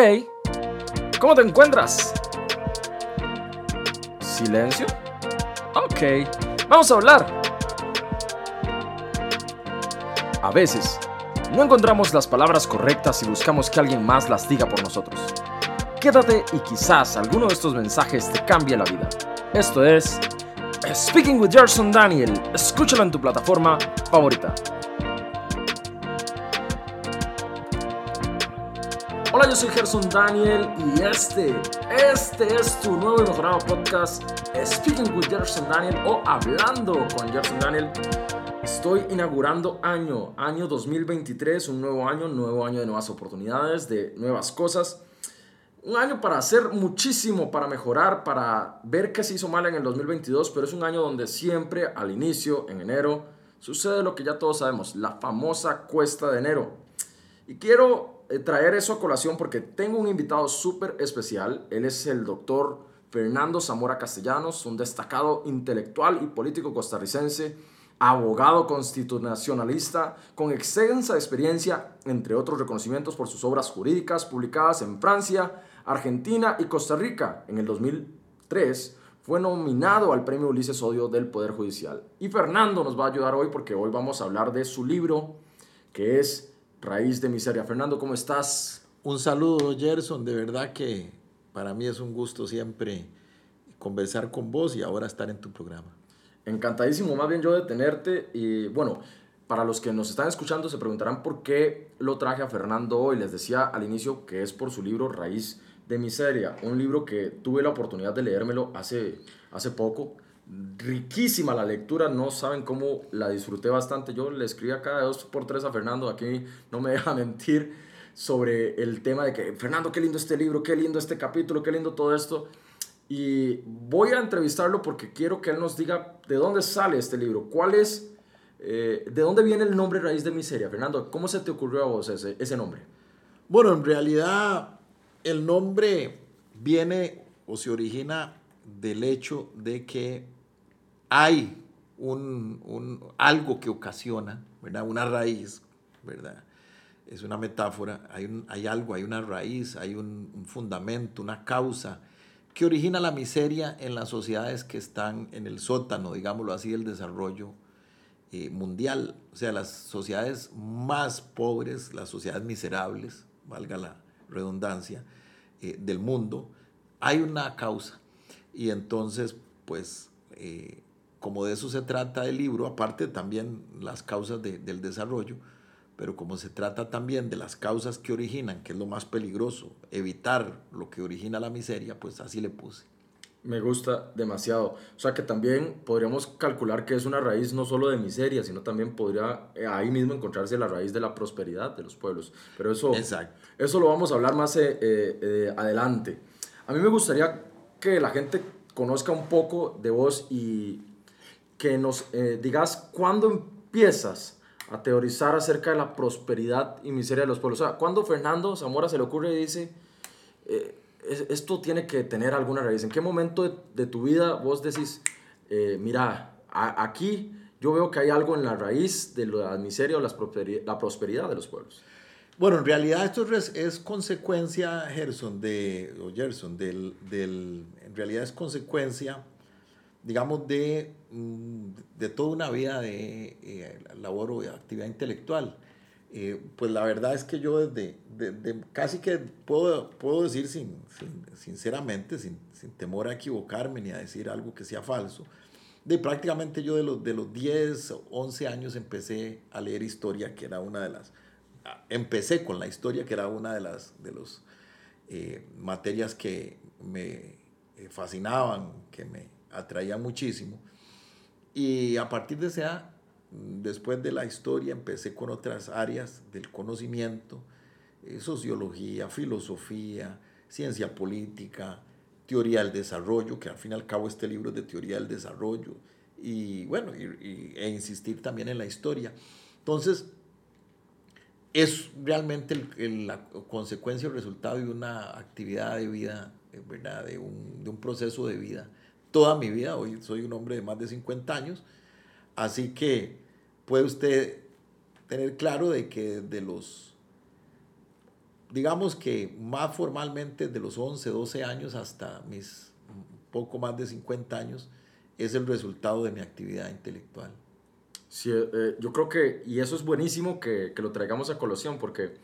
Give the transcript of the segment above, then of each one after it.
Hey, ¿cómo te encuentras? ¿Silencio? Ok, vamos a hablar. A veces, no encontramos las palabras correctas y buscamos que alguien más las diga por nosotros. Quédate y quizás alguno de estos mensajes te cambie la vida. Esto es Speaking with Gerson Daniel. Escúchalo en tu plataforma favorita. Hola, yo soy Gerson Daniel y este, este es tu nuevo y mejorado podcast Speaking with Gerson Daniel o Hablando con Gerson Daniel. Estoy inaugurando año, año 2023, un nuevo año, nuevo año de nuevas oportunidades, de nuevas cosas. Un año para hacer muchísimo, para mejorar, para ver qué se hizo mal en el 2022, pero es un año donde siempre al inicio, en enero, sucede lo que ya todos sabemos, la famosa cuesta de enero. Y quiero traer eso a colación porque tengo un invitado súper especial. Él es el doctor Fernando Zamora Castellanos, un destacado intelectual y político costarricense, abogado constitucionalista con extensa experiencia, entre otros reconocimientos por sus obras jurídicas publicadas en Francia, Argentina y Costa Rica. En el 2003 fue nominado al Premio Ulises Odio del Poder Judicial. Y Fernando nos va a ayudar hoy porque hoy vamos a hablar de su libro que es Raíz de Miseria. Fernando, ¿cómo estás? Un saludo, Gerson. De verdad que para mí es un gusto siempre conversar con vos y ahora estar en tu programa. Encantadísimo, más bien yo de tenerte. Y bueno, para los que nos están escuchando se preguntarán por qué lo traje a Fernando hoy. Les decía al inicio que es por su libro Raíz de Miseria, un libro que tuve la oportunidad de leérmelo hace, hace poco riquísima la lectura, no saben cómo la disfruté bastante. Yo le escribí cada dos por tres a Fernando, aquí no me deja mentir, sobre el tema de que, Fernando, qué lindo este libro, qué lindo este capítulo, qué lindo todo esto. Y voy a entrevistarlo porque quiero que él nos diga de dónde sale este libro, cuál es, eh, de dónde viene el nombre Raíz de Miseria. Fernando, ¿cómo se te ocurrió a vos ese, ese nombre? Bueno, en realidad el nombre viene o se origina del hecho de que hay un, algo que ocasiona, ¿verdad? Una raíz, ¿verdad? Es una metáfora, hay, hay algo, hay una raíz, hay un, fundamento, una causa que origina la miseria en las sociedades que están en el sótano, digámoslo así, del desarrollo eh, mundial. O sea, las sociedades más pobres, las sociedades miserables, valga la redundancia, eh, del mundo, hay una causa. Y entonces, pues, eh, como de eso se trata el libro, aparte también las causas del desarrollo, pero como se trata también de las causas que originan, que es lo más peligroso, evitar lo que origina la miseria, pues así le puse. Me gusta demasiado. O sea que también podríamos calcular que es una raíz no solo de miseria, sino también podría eh, ahí mismo encontrarse la raíz de la prosperidad de los pueblos. Pero eso, eso lo vamos a hablar más eh, eh, adelante. A mí me gustaría que la gente conozca un poco de vos y que nos eh, digas cuándo empiezas a teorizar acerca de la prosperidad y miseria de los pueblos. O sea, cuando Fernando Zamora se le ocurre y dice, eh, esto tiene que tener alguna raíz. ¿En qué momento de, tu vida vos decís, eh, mira, aquí yo veo que hay algo en la raíz de la miseria o la prosperidad, de los pueblos? Bueno, en realidad esto es, consecuencia, Gerson, de, o del, del, en realidad es consecuencia digamos, de, mm, de toda una vida de eh, labor o de actividad intelectual. Eh, pues la verdad es que yo desde, casi que puedo, puedo decir sin, sinceramente, sin, sin, temor a equivocarme ni a decir algo que sea falso, de prácticamente yo de los, de los 10, 11 años empecé a leer historia, que era una de las, empecé con la historia, que era una de las de los, eh, materias que me fascinaban, que me atraía muchísimo. Y a partir de ese después de la historia, empecé con otras áreas del conocimiento, eh, sociología, filosofía, ciencia política, teoría del desarrollo, que al fin y al cabo este libro es de teoría del desarrollo, y bueno, e insistir también en la historia. Entonces, es realmente la consecuencia o resultado de una actividad de vida, eh, ¿verdad? De, un, de un proceso de vida toda mi vida. Hoy soy un hombre de más de 50 años. Así que puede usted tener claro de que de los digamos que más formalmente de los 11, 12 años hasta mis poco más de 50 años, es el resultado de mi actividad intelectual. Sí, eh, yo creo que, y eso es buenísimo que, que, lo traigamos a colación, porque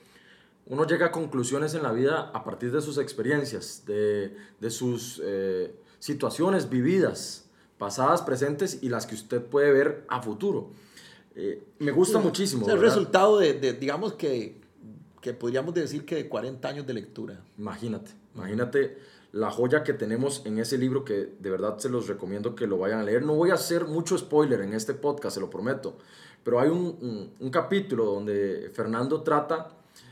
uno llega a conclusiones en la vida a partir de sus experiencias, de, de sus eh, situaciones vividas, pasadas, presentes y las que usted puede ver a futuro. Eh, me gusta muchísimo. Es el resultado de, de, digamos que, que podríamos decir que de 40 años de lectura. Imagínate, imagínate la joya que tenemos en ese libro que de verdad se los recomiendo que lo vayan a leer. No voy a hacer mucho spoiler en este podcast, se lo prometo, pero hay un, un, capítulo donde Fernando trata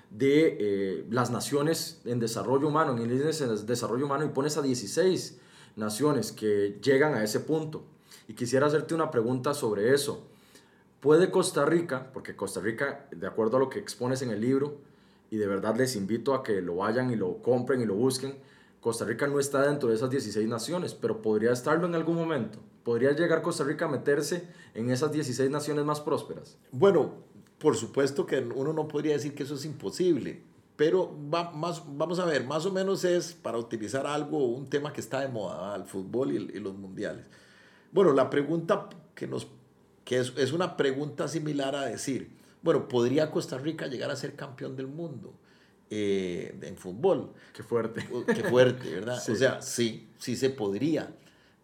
de eh, las naciones en desarrollo humano, en el desarrollo humano, y pones a 16 naciones que llegan a ese punto. Y quisiera hacerte una pregunta sobre eso. ¿Puede Costa Rica, porque Costa Rica, de acuerdo a lo que expones en el libro, y de verdad les invito a que lo vayan y lo compren y lo busquen, Costa Rica no está dentro de esas 16 naciones, pero podría estarlo en algún momento. ¿Podría llegar Costa Rica a meterse en esas 16 naciones más prósperas? Bueno, por supuesto que uno no podría decir que eso es imposible, pero va, más, vamos a ver, más o menos es, para utilizar algo, un tema que está de moda, el fútbol y, y, los mundiales. Bueno, la pregunta que, nos, que es, es una pregunta similar a decir, bueno, ¿podría Costa Rica llegar a ser campeón del mundo? Eh, en fútbol. Qué fuerte. Qué fuerte, ¿verdad? O sea, sí, sí se podría,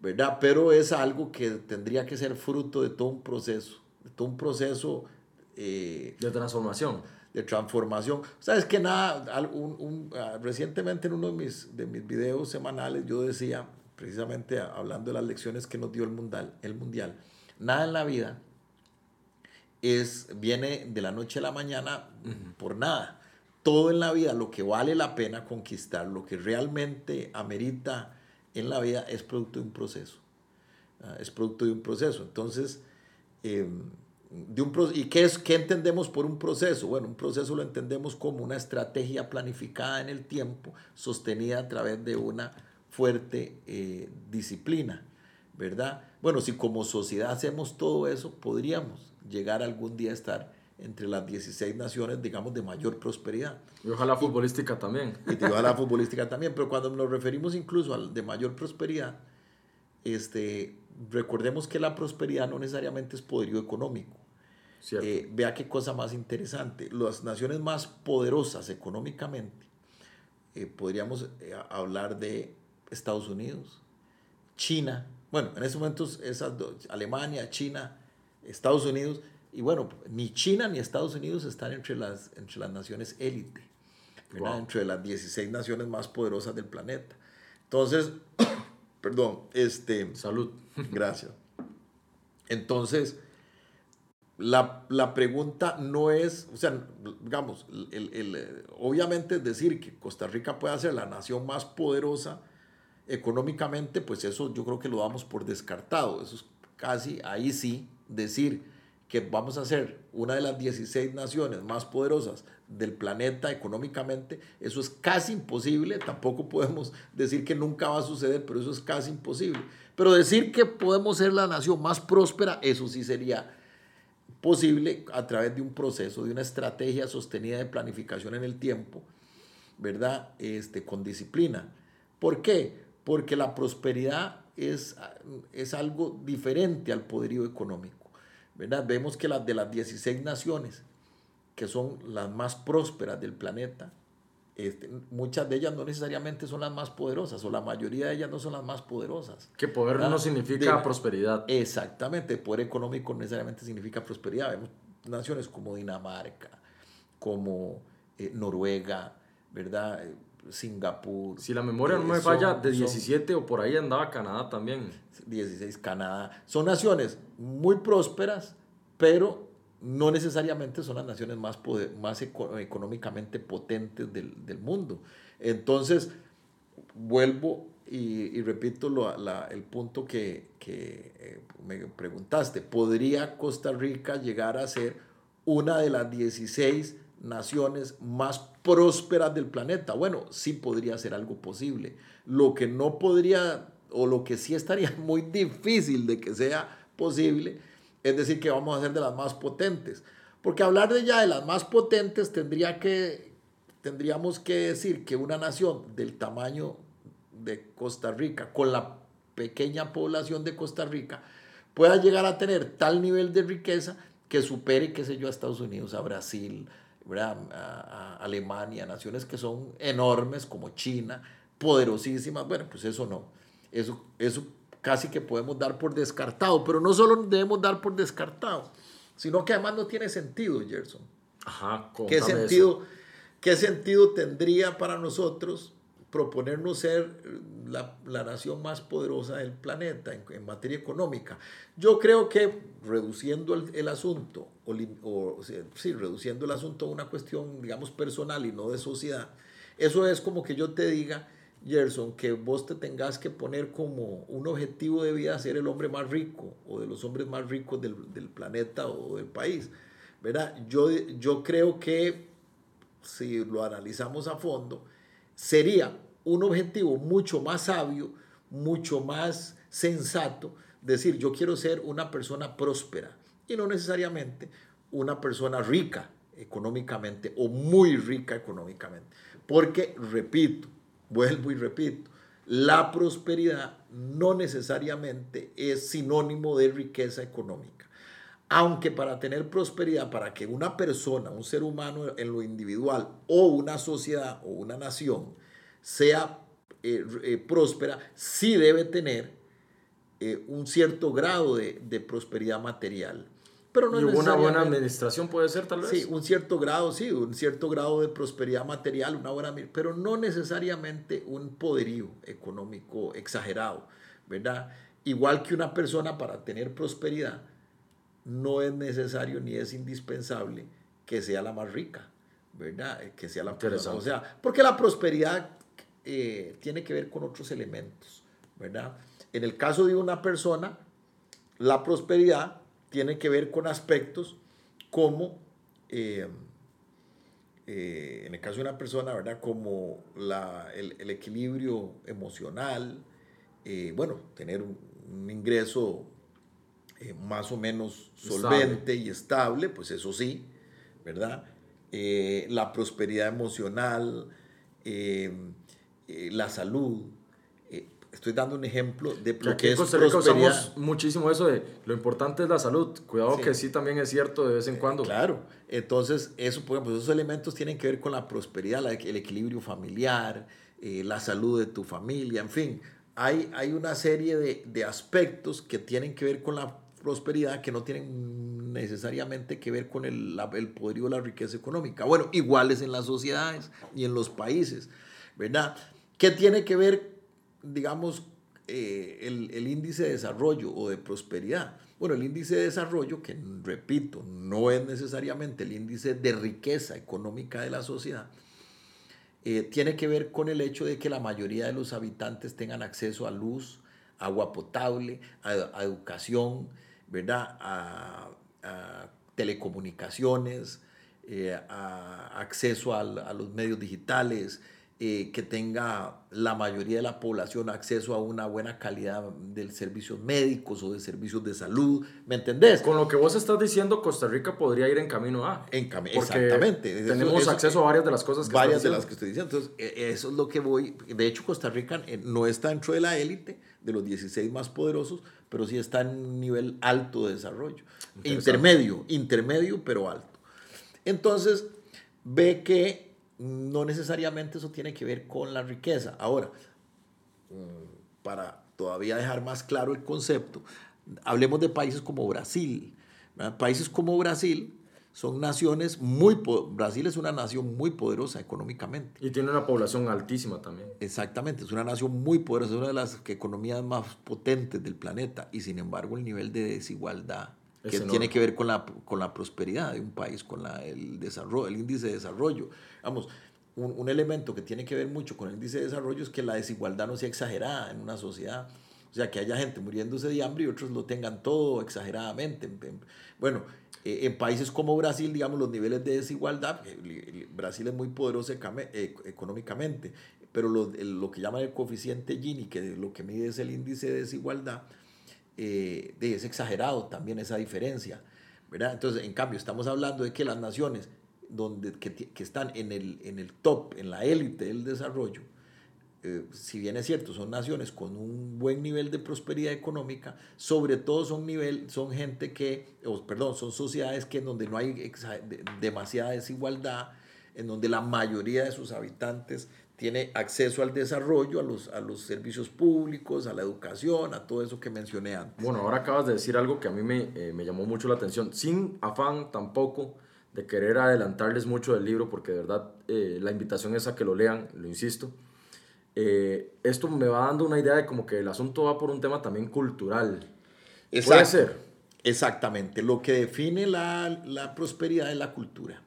¿verdad? Pero es algo que tendría que ser fruto de todo un proceso, de todo un proceso... Eh, de transformación. De transformación. Sabes que nada, un, un, uh, recientemente en uno de mis, de mis videos semanales yo decía, precisamente hablando de las lecciones que nos dio el mundial, el mundial, nada en la vida es, viene de la noche a la mañana uh -huh. por nada todo en la vida, lo que vale la pena conquistar, lo que realmente amerita en la vida es producto de un proceso. Uh, es producto de un proceso. Entonces, eh, de un ¿y qué, es, qué entendemos por un proceso? Bueno, un proceso lo entendemos como una estrategia planificada en el tiempo, sostenida a través de una fuerte eh, disciplina, ¿verdad? Bueno, si como sociedad hacemos todo eso, podríamos llegar algún día a estar entre las 16 naciones, digamos, de mayor prosperidad. Y ojalá futbolística también. Y ojalá futbolística también, pero cuando nos referimos incluso al de mayor prosperidad, este, recordemos que la prosperidad no necesariamente es poderío económico. Eh, vea qué cosa más interesante. Las naciones más poderosas económicamente, eh, podríamos eh, hablar de Estados Unidos, China, bueno, en estos momentos esas dos, Alemania, China, Estados Unidos, y bueno, ni China ni Estados Unidos están entre las, entre las naciones élite, wow. entre las 16 naciones más poderosas del planeta. Entonces, perdón, este... Salud. Gracias. Entonces, la, la, pregunta no es, o sea, digamos, el, el, obviamente decir que Costa Rica pueda ser la nación más poderosa económicamente, pues eso yo creo que lo damos por descartado. Eso es casi, ahí sí, decir que vamos a ser una de las 16 naciones más poderosas del planeta económicamente, eso es casi imposible, tampoco podemos decir que nunca va a suceder, pero eso es casi imposible. Pero decir que podemos ser la nación más próspera, eso sí sería posible a través de un proceso, de una estrategia sostenida de planificación en el tiempo, ¿verdad? Este, con disciplina. ¿Por qué? Porque la prosperidad es, es algo diferente al poderío económico. ¿Verdad? Vemos que las de las 16 naciones, que son las más prósperas del planeta, este, muchas de ellas no necesariamente son las más poderosas, o la mayoría de ellas no son las más poderosas. Que poder ¿verdad? no significa de, prosperidad. Exactamente, poder económico necesariamente significa prosperidad. Vemos naciones como Dinamarca, como eh, Noruega, ¿verdad? Singapur. Si la memoria no me falla, de 17 son, o por ahí andaba Canadá también. 16, Canadá. Son naciones muy prósperas, pero no necesariamente son las naciones más, más económicamente potentes del, del, mundo. Entonces, vuelvo y, y repito lo, la, el punto que, que eh, me preguntaste. ¿Podría Costa Rica llegar a ser una de las 16 naciones más prósperas del planeta. Bueno, sí podría ser algo posible. Lo que no podría, o lo que sí estaría muy difícil de que sea posible, es decir, que vamos a ser de las más potentes. Porque hablar de ya de las más potentes tendría que, tendríamos que decir que una nación del tamaño de Costa Rica, con la pequeña población de Costa Rica, pueda llegar a tener tal nivel de riqueza que supere, qué sé yo, a Estados Unidos, a Brasil, A, Alemania, naciones que son enormes como China, poderosísimas. Bueno, pues eso no. Eso, eso casi que podemos dar por descartado, pero no solo debemos dar por descartado, sino que además no tiene sentido, Gerson. Ajá, ¿Qué sentido, ¿Qué sentido tendría para nosotros proponernos ser la, la nación más poderosa del planeta en, materia económica. Yo creo que reduciendo el, el asunto, o, o, sí, reduciendo el asunto a una cuestión, digamos, personal y no de sociedad, eso es como que yo te diga, Gerson, que vos te tengas que poner como un objetivo de vida ser el hombre más rico o de los hombres más ricos del, del planeta o del país. ¿verdad? Yo, yo creo que si lo analizamos a fondo, sería un objetivo mucho más sabio, mucho más sensato, decir yo quiero ser una persona próspera y no necesariamente una persona rica económicamente o muy rica económicamente. Porque, repito, vuelvo y repito, la prosperidad no necesariamente es sinónimo de riqueza económica. Aunque para tener prosperidad, para que una persona, un ser humano en lo individual o una sociedad o una nación sea eh, eh, próspera, sí debe tener eh, un cierto grado de, de, prosperidad material. Pero no y una buena administración puede ser tal vez. Sí, un cierto grado, sí, un cierto grado de prosperidad material, una buena, pero no necesariamente un poderío económico exagerado, ¿verdad? Igual que una persona para tener prosperidad, no es necesario ni es indispensable que sea la más rica, ¿verdad? Que sea la persona. O sea, porque la prosperidad eh, tiene que ver con otros elementos, ¿verdad? En el caso de una persona, la prosperidad tiene que ver con aspectos como, eh, eh, en el caso de una persona, ¿verdad? Como la, el, equilibrio emocional, bueno, tener un ingreso eh, más o menos solvente y estable, pues eso sí, ¿verdad? Eh, la prosperidad emocional, eh, la salud. Estoy dando un ejemplo de lo que es prosperidad. muchísimo eso de lo importante es la salud. Cuidado que sí también es cierto de vez en cuando. claro. Entonces, eso, por ejemplo, esos elementos tienen que ver con la prosperidad, el equilibrio familiar, la salud de tu familia, en fin. Hay, hay una serie de, de aspectos que tienen que ver con la prosperidad que no tienen necesariamente que ver con el, el poderío o la riqueza económica. Bueno, iguales en las sociedades y en los países, ¿verdad? ¿Qué tiene que ver, digamos, eh, el, el, índice de desarrollo o de prosperidad? Bueno, el índice de desarrollo, que repito, no es necesariamente el índice de riqueza económica de la sociedad, eh, tiene que ver con el hecho de que la mayoría de los habitantes tengan acceso a luz, agua potable, a educación, ¿verdad? A, telecomunicaciones, eh, a acceso a, los medios digitales, eh, que tenga la mayoría de la población acceso a una buena calidad de servicios médicos o de servicios de salud, ¿me entendés? Con lo que vos estás diciendo, Costa Rica podría ir en camino A. En camino, exactamente. Tenemos acceso a varias de las cosas que Varias de las que estoy diciendo. Entonces, e, eso es lo que voy. De hecho, Costa Rica eh, no está dentro de la élite de los 16 más poderosos, pero sí está en un nivel alto de desarrollo. Intermedio, intermedio, pero alto. Entonces, ve que no necesariamente eso tiene que ver con la riqueza. Ahora, mm, para todavía dejar más claro el concepto, hablemos de países como Brasil. Países como Brasil son naciones muy... Brasil es una nación muy poderosa económicamente. Y tiene una población altísima también. Exactamente, es una nación muy poderosa, es una de las economías más potentes del planeta y sin embargo el nivel de desigualdad que tiene que ver con la, con la prosperidad de un país, con la, el, desarrollo, el índice de desarrollo. Vamos, un, un elemento que tiene que ver mucho con el índice de desarrollo es que la desigualdad no sea exagerada en una sociedad. O sea, que haya gente muriéndose de hambre y otros lo tengan todo exageradamente. Bueno, eh, en países como Brasil, digamos, los niveles de desigualdad, Brasil es muy poderoso eh, económicamente, pero lo, lo, que llaman el coeficiente Gini, que lo que mide es el índice de desigualdad, eh, es exagerado también esa diferencia. ¿verdad? Entonces, en cambio, estamos hablando de que las naciones donde, que, que están en el, en el top, en la élite del desarrollo, eh, si bien es cierto, son naciones con un buen nivel de prosperidad económica, sobre todo son, nivel, son gente que, perdón, son sociedades que en donde no hay demasiada desigualdad, en donde la mayoría de sus habitantes tiene acceso al desarrollo, a los, a los servicios públicos, a la educación, a todo eso que mencioné antes. Bueno, ahora acabas de decir algo que a mí me, eh, me llamó mucho la atención, sin afán tampoco de querer adelantarles mucho del libro, porque de verdad eh, la invitación es a que lo lean, lo insisto eh, esto me va dando una idea de como que el asunto va por un tema también cultural. Puede ser. Exactamente. Lo que define la, la, prosperidad es la cultura.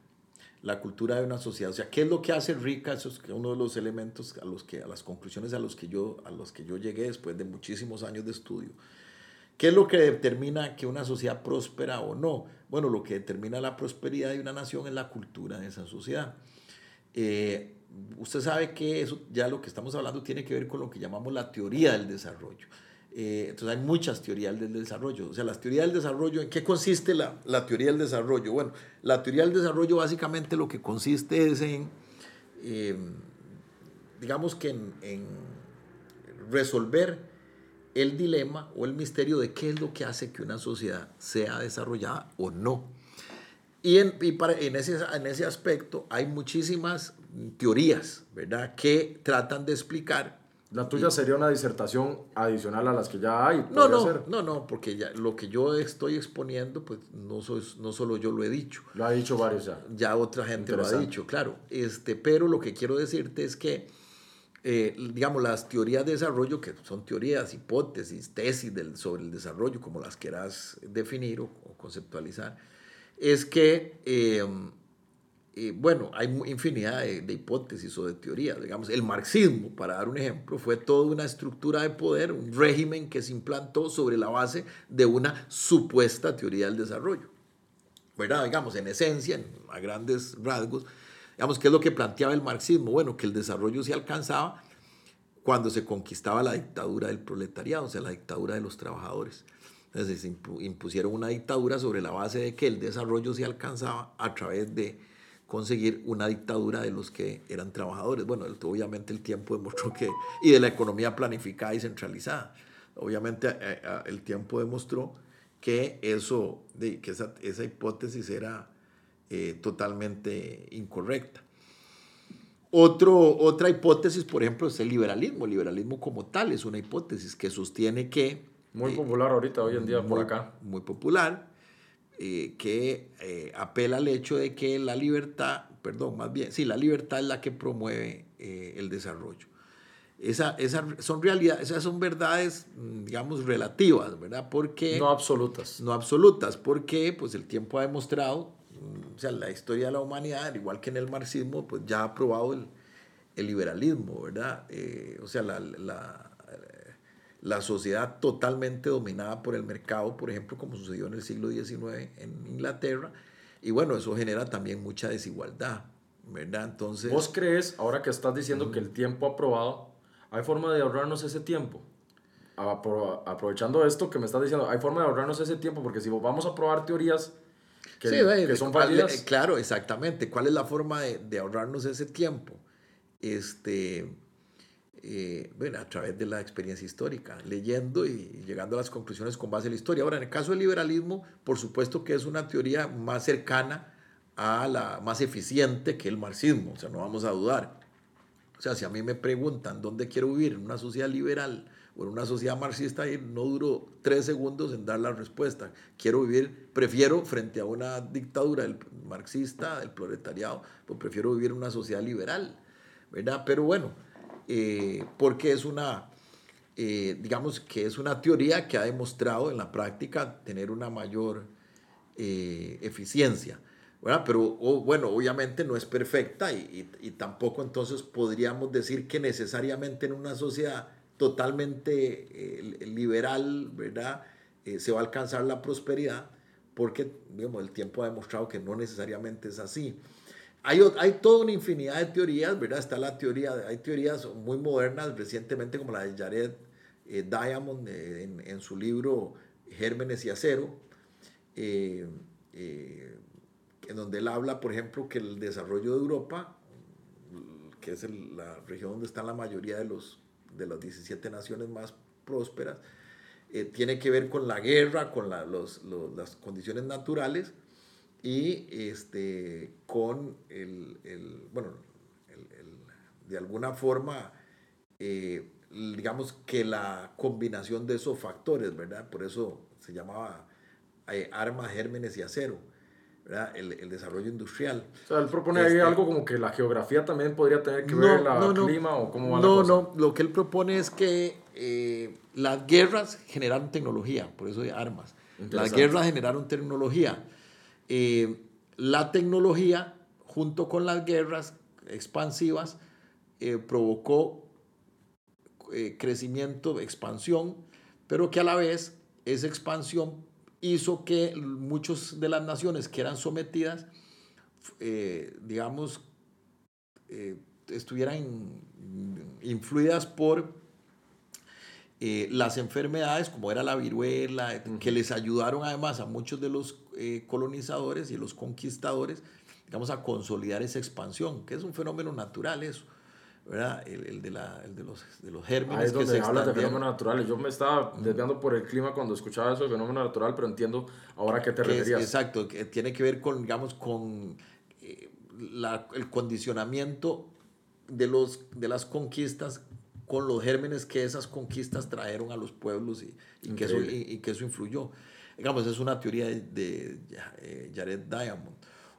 La cultura de una sociedad. O sea, ¿qué es lo que hace rica? Eso es uno de los elementos a, los que, a las conclusiones a los, que yo, a los que yo llegué después de muchísimos años de estudio. ¿Qué es lo que determina que una sociedad próspera o no? Bueno, lo que determina la prosperidad de una nación es la cultura de esa sociedad. Eh, usted sabe que eso ya lo que estamos hablando tiene que ver con lo que llamamos la teoría del desarrollo. Eh, entonces hay muchas teorías del desarrollo. O sea, las teorías del desarrollo, ¿en qué consiste la, la, teoría del desarrollo? Bueno, la teoría del desarrollo básicamente lo que consiste es en, em, digamos que en, en, resolver el dilema o el misterio de qué es lo que hace que una sociedad sea desarrollada o no. Y, en, y para, en, ese, en ese aspecto hay muchísimas teorías, ¿verdad? Que tratan de explicar. La tuya sería una disertación adicional a las que ya hay. No, no, no, no, porque ya lo que yo estoy exponiendo, pues no, soy, no solo yo lo he dicho. Lo ha dicho varios ya. Ya otra gente lo ha dicho, claro. Este, pero lo que quiero decirte es que, eh, digamos, las teorías de desarrollo, que son teorías, hipótesis, tesis del, sobre el desarrollo, como las quieras definir o, conceptualizar, es que... Eh, bueno, hay infinidad de, hipótesis o de teorías. Digamos, el marxismo, para dar un ejemplo, fue toda una estructura de poder, un régimen que se implantó sobre la base de una supuesta teoría del desarrollo. ¿Verdad? Digamos, en esencia, a grandes rasgos, digamos, ¿qué es lo que planteaba el marxismo? Bueno, que el desarrollo se alcanzaba cuando se conquistaba la dictadura del proletariado, o sea, la dictadura de los trabajadores. Entonces se impusieron una dictadura sobre la base de que el desarrollo se alcanzaba a través de conseguir una dictadura de los que eran trabajadores. Bueno, obviamente el tiempo demostró que, y de la economía planificada y centralizada. Obviamente eh, eh, el tiempo demostró que eso, que esa, esa hipótesis era eh, totalmente incorrecta. Otro, otra hipótesis, por ejemplo, es el liberalismo. El liberalismo como tal es una hipótesis que sostiene que... Muy popular ahorita, hoy en día, por acá. Muy popular eh, que eh, apela al hecho de que la libertad, perdón, más bien, sí, la libertad es la que promueve eh, el desarrollo. Esa, esa, son realidades, esas son verdades, mm, digamos, relativas, ¿verdad? Porque... No absolutas. No absolutas, porque pues el tiempo ha demostrado, mm, o sea, la historia de la humanidad, igual que en el marxismo, pues ya ha probado el, el liberalismo, ¿verdad? o sea, la, la la sociedad totalmente dominada por el mercado, por ejemplo, como sucedió en el siglo XIX en Inglaterra, y bueno, eso genera también mucha desigualdad, ¿verdad? Entonces... ¿Vos crees, ahora que estás diciendo que el tiempo ha probado, hay forma de ahorrarnos ese tiempo? aprovechando esto que me estás diciendo, hay forma de ahorrarnos ese tiempo, porque si vamos a probar teorías que, que son fallidas... Claro, exactamente. ¿Cuál es la forma de, de ahorrarnos ese tiempo? Este eh, bueno, a través de la experiencia histórica, leyendo y llegando a las conclusiones con base en la historia. Ahora, en el caso del liberalismo, por supuesto que es una teoría más cercana a la más eficiente que el marxismo, o sea, no vamos a dudar. O sea, si a mí me preguntan dónde quiero vivir, en una sociedad liberal o en una sociedad marxista, no duro tres segundos en dar la respuesta. Quiero vivir, prefiero frente a una dictadura del marxista, del proletariado, pues prefiero vivir en una sociedad liberal, ¿verdad? Pero bueno, eh, porque es una, eh, digamos que es una teoría que ha demostrado en la práctica tener una mayor eh, eficiencia. Pero bueno, obviamente no es perfecta y, tampoco entonces podríamos decir que necesariamente en una sociedad totalmente liberal, ¿verdad? se va a alcanzar la prosperidad porque digamos, el tiempo ha demostrado que no necesariamente es así. Hay, hay, toda una infinidad de teorías, ¿verdad? Está la teoría, hay teorías muy modernas recientemente como la de Jared eh, Diamond eh, en, su libro Gérmenes y Acero, eh, en donde él habla, por ejemplo, que el desarrollo de Europa, que es la región donde están la mayoría de, los, de las 17 naciones más prósperas, eh, tiene que ver con la guerra, con los, las condiciones naturales y este, con el, el bueno, el, de alguna forma, eh, digamos que la combinación de esos factores, ¿verdad? Por eso se llamaba eh, armas, gérmenes y acero. ¿verdad? El, el, desarrollo industrial. O sea, él propone ahí este algo como que la geografía también podría tener que ver la no, clima o cómo va no, la cosa. No, lo que él propone es que eh, las guerras generaron tecnología, por eso hay armas. Las guerras generaron tecnología. Eh, la tecnología, junto con las guerras expansivas, eh, provocó crecimiento, expansión, pero que a la vez esa expansión hizo que muchas de las naciones que eran sometidas, digamos, estuvieran influidas por eh, las enfermedades, como era la viruela, que les ayudaron además a muchos de los eh, colonizadores y los conquistadores, digamos, a consolidar esa expansión, que es un fenómeno natural eso. ¿verdad? El, de, la, el de, los, de los gérmenes. Ahí es donde hablas de fenómenos naturales. Yo me estaba desviando por el clima cuando escuchaba eso de fenómeno natural, pero entiendo ahora a qué te referías. exacto, que tiene que ver con, digamos, con eh, la, el condicionamiento de, los, de las conquistas con los gérmenes que esas conquistas trajeron a los pueblos y, y que, eso, y, que, eso, influyó. Digamos, es una teoría de, eh, Jared Diamond.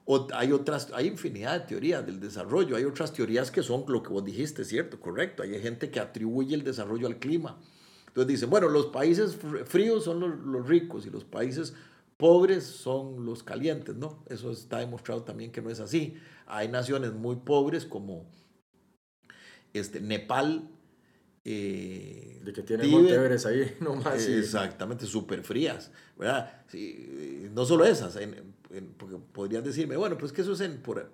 O hay otras, hay infinidad de teorías del desarrollo, hay otras teorías que son lo que vos dijiste, ¿cierto? Correcto, hay gente que atribuye el desarrollo al clima. Entonces dicen, bueno, los países fríos son los, los ricos y los países pobres son los calientes, ¿no? Eso está demostrado también que no es así. Hay naciones muy pobres como este, Nepal, eh, de que tiene Monteveres ahí nomás. Exactamente, súper frías, ¿verdad? no solo esas, porque podrías decirme, bueno, pues que eso es en, por,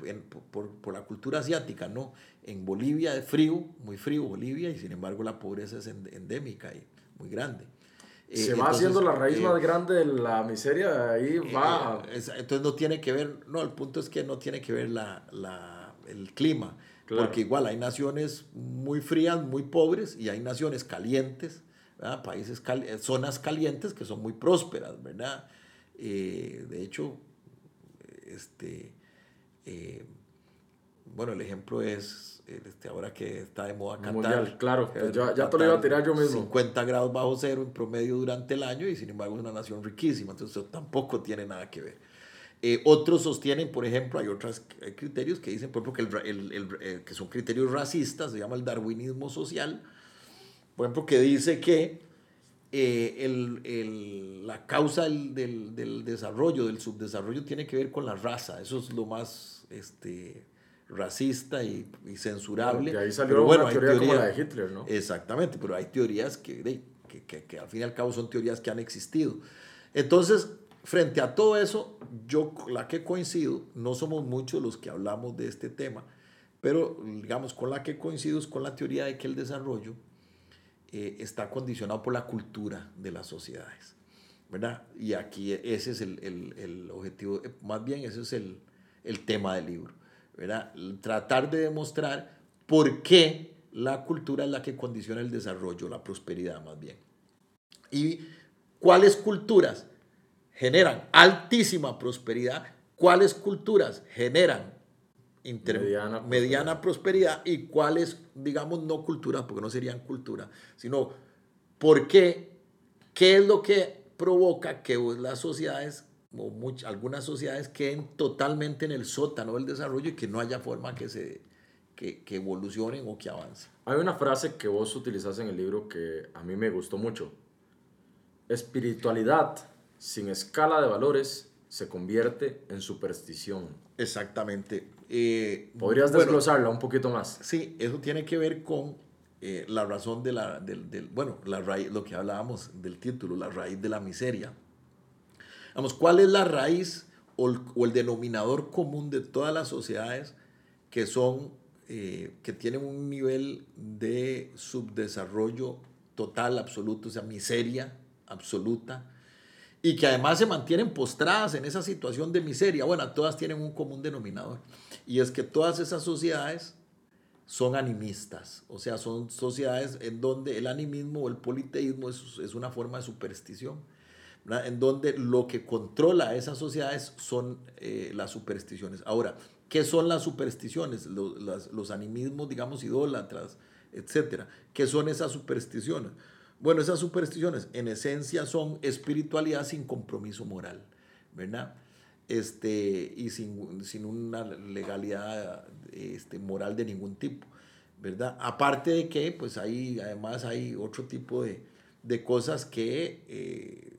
por, por, la cultura asiática, ¿no? En Bolivia es frío, muy frío Bolivia, y sin embargo la pobreza es endémica y muy grande. Eh, Se va haciendo la raíz más eh, grande de la miseria, ahí va. entonces no tiene que ver, no, el punto es que no tiene que ver la, la, el clima porque igual hay naciones muy frías, muy pobres, y hay naciones calientes, países eh, zonas calientes que son muy prósperas, ¿verdad? Eh, de hecho, este, eh, bueno, el ejemplo es, este, ahora que está de moda Qatar. Mundial, claro, pues ya, ya te lo iba a tirar yo mismo. 50 grados bajo cero en promedio durante el año y sin embargo es una nación riquísima, entonces eso tampoco tiene nada que ver. Eh, otros sostienen, por ejemplo, hay otros criterios que dicen, por ejemplo, que, el, el, eh, que son criterios racistas, se llama el darwinismo social, por ejemplo, que dice que eh, la causa del, del, desarrollo, del subdesarrollo, tiene que ver con la raza. Eso es lo más este, racista y, censurable. ahí salió bueno, una teoría como la de Hitler, ¿no? Exactamente, pero hay teorías que, que, que, que al fin y al cabo son teorías que han existido. Entonces, Frente a todo eso, yo la que coincido, no somos muchos los que hablamos de este tema, pero digamos con la que coincido es con la teoría de que el desarrollo eh, está condicionado por la cultura de las sociedades, ¿verdad? Y aquí ese es el, el, el objetivo, eh, más bien ese es el, el tema del libro, ¿verdad? Tratar de demostrar por qué la cultura es la que condiciona el desarrollo, la prosperidad más bien. ¿Y cuáles culturas? Generan altísima prosperidad, cuáles culturas generan mediana, prosperidad. y cuáles, digamos, no culturas, porque no serían cultura, sino por qué, qué es lo que provoca que las sociedades, o algunas sociedades, queden totalmente en el sótano del desarrollo y que no haya forma que se que, que evolucionen o que avancen. Hay una frase que vos utilizas en el libro que a mí me gustó mucho. Espiritualidad sin escala de valores se convierte en superstición. Exactamente. Eh, ¿Podrías desglosarla un poquito más? Sí, eso tiene que ver con eh, la razón de la, del, del, bueno, la raíz, lo que hablábamos del título, la raíz de la miseria. Vamos, ¿cuál es la raíz o el, o el denominador común de todas las sociedades que son, eh, que tienen un nivel de subdesarrollo total, absoluto, o sea, miseria absoluta? Y que además se mantienen postradas en esa situación de miseria, bueno, todas tienen un común denominador. Y es que todas esas sociedades son animistas, o sea, son sociedades en donde el animismo o el politeísmo es, es una forma de superstición, en donde lo que controla a esas sociedades son eh, las supersticiones. Ahora, ¿qué son las supersticiones? Los, los animismos, digamos, idólatras, etcétera. ¿Qué son esas supersticiones? Bueno, esas supersticiones en esencia son espiritualidad sin compromiso moral, ¿verdad? Este, y sin, sin una legalidad este, moral de ningún tipo, ¿verdad? Aparte de que, pues ahí además hay otro tipo de, de cosas que, eh,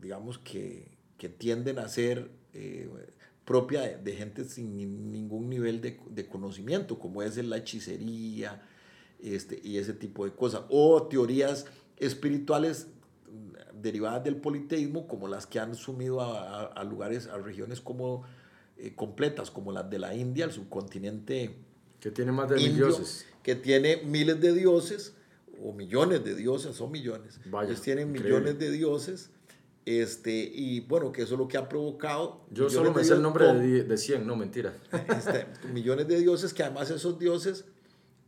digamos, que, que, tienden a ser eh, propia de, gente sin ningún nivel de, de, conocimiento, como es la hechicería, este, y ese tipo de cosas. O teorías espirituales derivadas del politeísmo, como las que han sumido a, lugares, a regiones como eh, completas, como las de la India, el subcontinente. Que tiene más de mil dioses. Que tiene miles de dioses, o millones de dioses, o millones. Vaya, tienen millones de dioses. Este, y bueno, que eso es lo que ha provocado. Yo solo me sé el nombre de, de 100, no mentira. Este, millones de dioses, que además esos dioses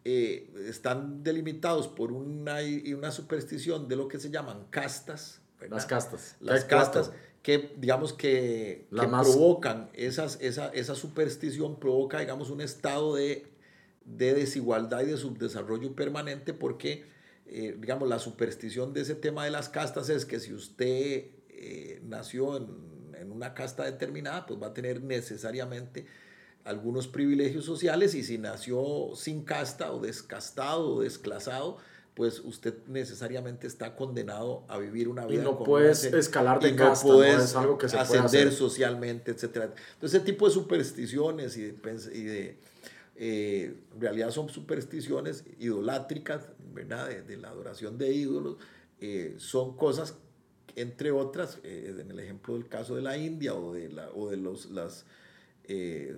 eh, están delimitados por una, una superstición de lo que se llaman castas. Las castas. Las castas que, digamos, que, provocan esas, esa, esa superstición, provoca, digamos, un estado de, de desigualdad y de subdesarrollo permanente porque, eh, digamos, la superstición de ese tema de las castas es que si usted eh, nació en, en, una casta determinada, pues va a tener necesariamente algunos privilegios sociales y si nació sin casta o descastado o desclasado, pues usted necesariamente está condenado a vivir una vida. Y no puedes escalar de casta, no, es algo que se ascender socialmente, etc. Entonces, ese tipo de supersticiones y de, eh, en realidad son supersticiones idolátricas, ¿verdad? De, la adoración de ídolos, eh, son cosas, entre otras, eh, en el ejemplo del caso de la India o de, la, o de los, las eh,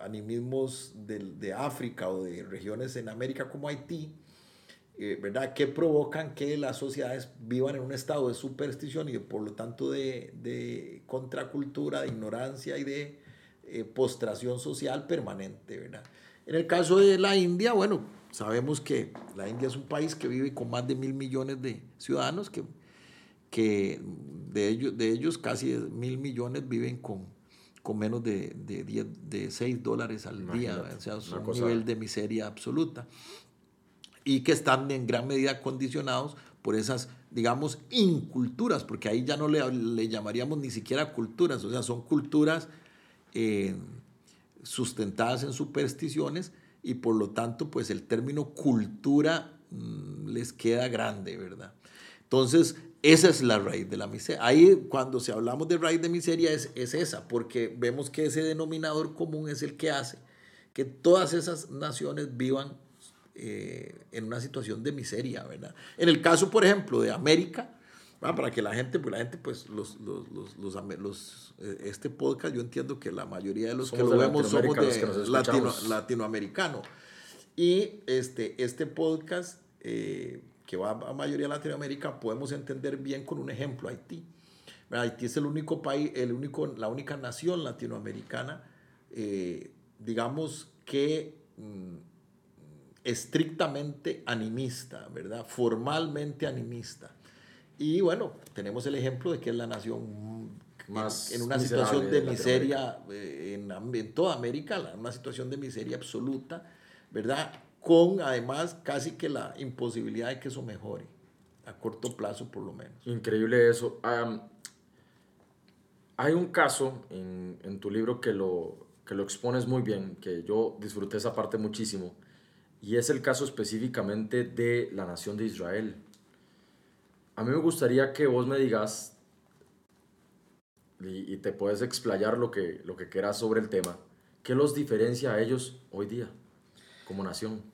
animismos de, de, África o de regiones en América como Haití, eh, ¿verdad? Que provocan que las sociedades vivan en un estado de superstición y por lo tanto de, de contracultura, de ignorancia y de eh, postración social permanente, ¿verdad? En el caso de la India, bueno, sabemos que la India es un país que vive con más de mil millones de ciudadanos, que, que de, ellos, de ellos casi mil millones viven con con menos de, de, 10, de 6 dólares al día, o sea, es un nivel de miseria absoluta, y que están en gran medida condicionados por esas, digamos, inculturas, porque ahí ya no le, le llamaríamos ni siquiera culturas, o sea, son culturas eh, sustentadas en supersticiones y por lo tanto, pues el término cultura mm, les queda grande, ¿verdad? Entonces, esa es la raíz de la miseria. Ahí cuando se hablamos de raíz de miseria es, es esa, porque vemos que ese denominador común es el que hace que todas esas naciones vivan eh, en una situación de miseria, ¿verdad? En el caso, por ejemplo, de América, para que la gente, pues la gente, pues los, los, los, los, eh, este podcast, yo entiendo que la mayoría de los que lo vemos somos de latino, latinoamericano. Y este, este podcast... Eh, que va a mayoría de Latinoamérica, podemos entender bien con un ejemplo, Haití. Haití es el único país, el único, la única nación latinoamericana, eh, digamos que mm, estrictamente animista, ¿verdad? Formalmente animista. Y bueno, tenemos el ejemplo de que es la nación más en, una situación de, miseria eh, en, en, toda América, una situación de miseria absoluta, ¿verdad? Con además casi que la imposibilidad de que eso mejore, a corto plazo por lo menos. Increíble eso. hay un caso en, en, tu libro que lo, que lo expones muy bien, que yo disfruté esa parte muchísimo, y es el caso específicamente de la nación de Israel. A mí me gustaría que vos me digas, y, y te puedes explayar lo que, lo que quieras sobre el tema, ¿qué los diferencia a ellos hoy día como nación?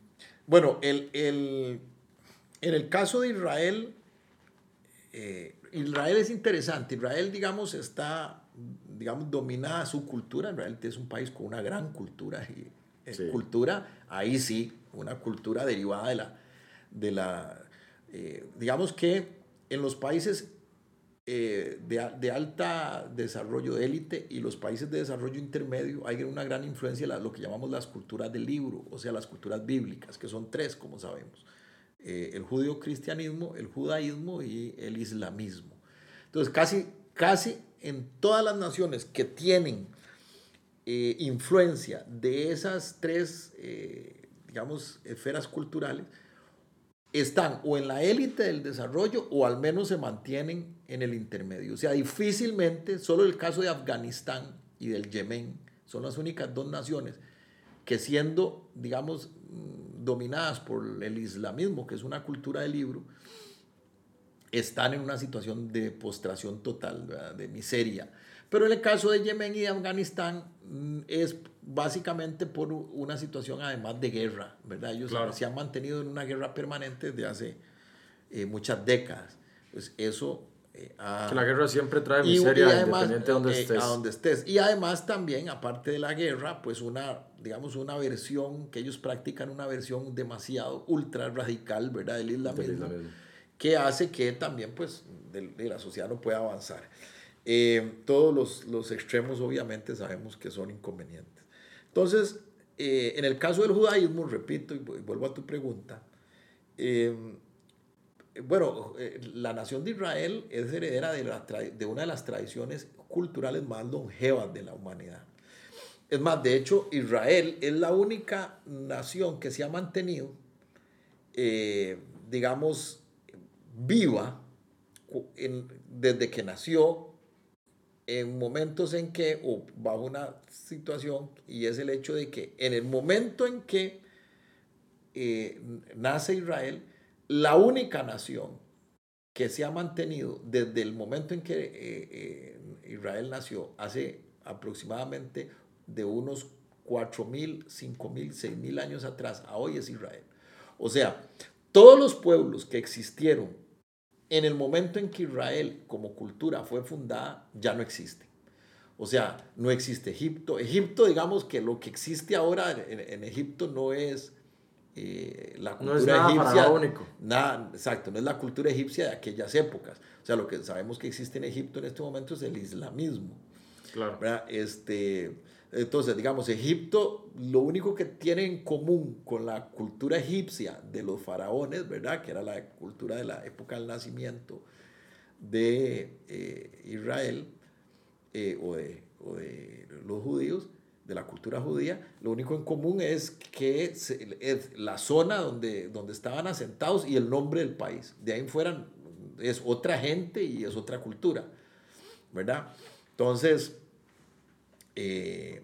Bueno, el, el, en el caso de Israel, eh, Israel es interesante. Israel, digamos, está, digamos, dominada su cultura. Israel es un país con una gran cultura. Y, eh, Cultura, ahí sí, una cultura derivada de la, de la eh, digamos que en los países eh, de, de, alta desarrollo de élite y los países de desarrollo intermedio hay una gran influencia de lo que llamamos las culturas del libro, o sea, las culturas bíblicas, que son tres, como sabemos. Eh, el judío-cristianismo, el judaísmo y el islamismo. Entonces, casi, casi en todas las naciones que tienen eh, influencia de esas tres, digamos, esferas culturales, están o en la élite del desarrollo o al menos se mantienen en el intermedio. O sea, difícilmente, solo el caso de Afganistán y del Yemen son las únicas dos naciones que siendo, digamos, mm, dominadas por el islamismo, que es una cultura de libro, están en una situación de postración total, de miseria. Pero en el caso de Yemen y de Afganistán mm, es básicamente por una situación además de guerra, ¿verdad? Ellos se han mantenido en una guerra permanente desde hace eh, muchas décadas. Pues eso... Eh, que la guerra siempre trae miseria además, independiente de donde eh, estés. A donde estés. Y además también, aparte de la guerra, pues una, digamos, una versión, que ellos practican una versión demasiado ultra radical, ¿verdad? Del islamismo, que hace que también, pues, de, de la sociedad no pueda avanzar. Eh, todos los, los, extremos obviamente sabemos que son inconvenientes. Entonces, eh, en el caso del judaísmo, repito y vuelvo a tu pregunta, eh, bueno, la nación de Israel es heredera de, la de una de las tradiciones culturales más longevas de la humanidad. Es más, de hecho, Israel es la única nación que se ha mantenido, digamos, viva desde que nació en momentos en que, o bajo una situación, y es el hecho de que en el momento en que eh, nace Israel, la única nación que se ha mantenido desde el momento en que eh, eh, Israel nació, hace aproximadamente de unos 4.000, 5.000, 6.000 años atrás, a hoy es Israel. O sea, todos los pueblos que existieron en el momento en que Israel como cultura fue fundada, ya no existe. O sea, no existe Egipto. Egipto, digamos que lo que existe ahora en, Egipto no es eh, la cultura no es nada egipcia. Nada, exacto, no es la cultura egipcia de aquellas épocas. O sea, lo que sabemos que existe en Egipto en este momento es el islamismo. Claro. Este, entonces, digamos, Egipto lo único que tiene en común con la cultura egipcia de los faraones, ¿verdad? Que era la cultura de la época del nacimiento de eh, Israel eh, o, de, o, de, los judíos, de la cultura judía, lo único en común es que es la zona donde, donde estaban asentados y el nombre del país. De ahí en fuera es otra gente y es otra cultura, ¿verdad? Entonces, eh,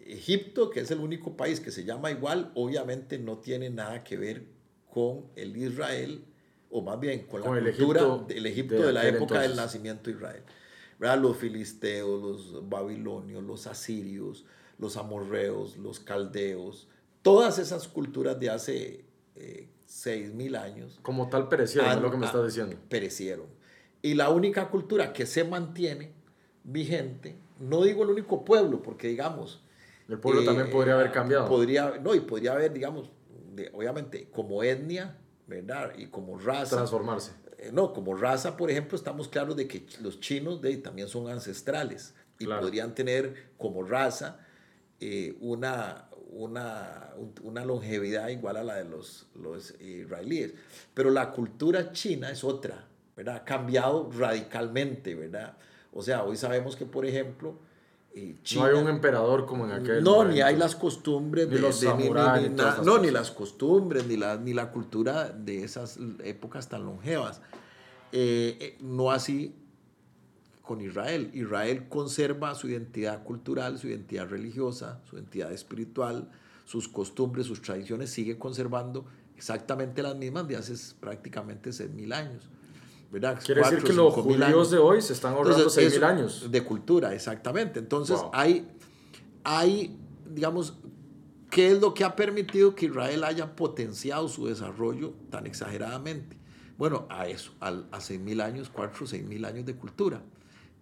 Egipto, que es el único país que se llama igual, obviamente no tiene nada que ver con el Israel, o más bien con, la cultura del Egipto de, la época del nacimiento de Israel. Los filisteos, los babilonios, los asirios, los amorreos, los caldeos, todas esas culturas de hace eh, 6.000 años. Como tal perecieron, es lo que me estás diciendo. Perecieron. Y la única cultura que se mantiene vigente no digo el único pueblo, porque digamos... El pueblo también podría haber cambiado. Podría, no, y podría haber, digamos, obviamente, como etnia, ¿verdad? Y como raza. Transformarse. Eh, no, como raza, por ejemplo, estamos claros de que los chinos de, también son ancestrales y podrían tener como raza eh, una, una, una, longevidad igual a la de los, los israelíes. Pero la cultura china es otra, ¿verdad? Ha cambiado radicalmente, ¿verdad? O sea, hoy sabemos que, por ejemplo, eh, no hay un emperador como en aquel No, ni hay las costumbres ni de, los No, ni las costumbres, ni la, ni la cultura de esas épocas tan longevas. Eh, eh, no así con Israel. Israel conserva su identidad cultural, su identidad religiosa, su identidad espiritual, sus costumbres, sus tradiciones, sigue conservando exactamente las mismas de hace prácticamente 6.000 años. Quiere decir que los judíos de hoy se están ahorrando 6.000 años. De cultura, exactamente. Entonces, hay, hay, digamos, ¿qué es lo que ha permitido que Israel haya potenciado su desarrollo tan exageradamente? Bueno, a eso, a, a 6.000 años, 4 o 6.000 años de cultura,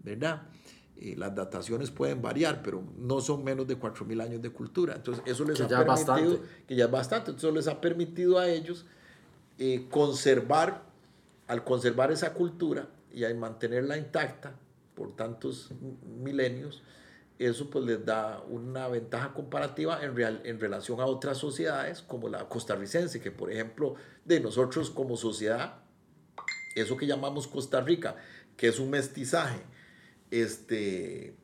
¿verdad? Eh, las dataciones pueden variar, pero no son menos de 4.000 años de cultura. Entonces, eso les ha permitido, que ya es bastante, eso les ha permitido a ellos eh, conservar al conservar esa cultura, y a mantenerla intacta por tantos milenios, eso pues les da una ventaja comparativa en, real, en relación a otras sociedades como la costarricense, que por ejemplo de nosotros como sociedad, eso que llamamos Costa Rica, que es un mestizaje este,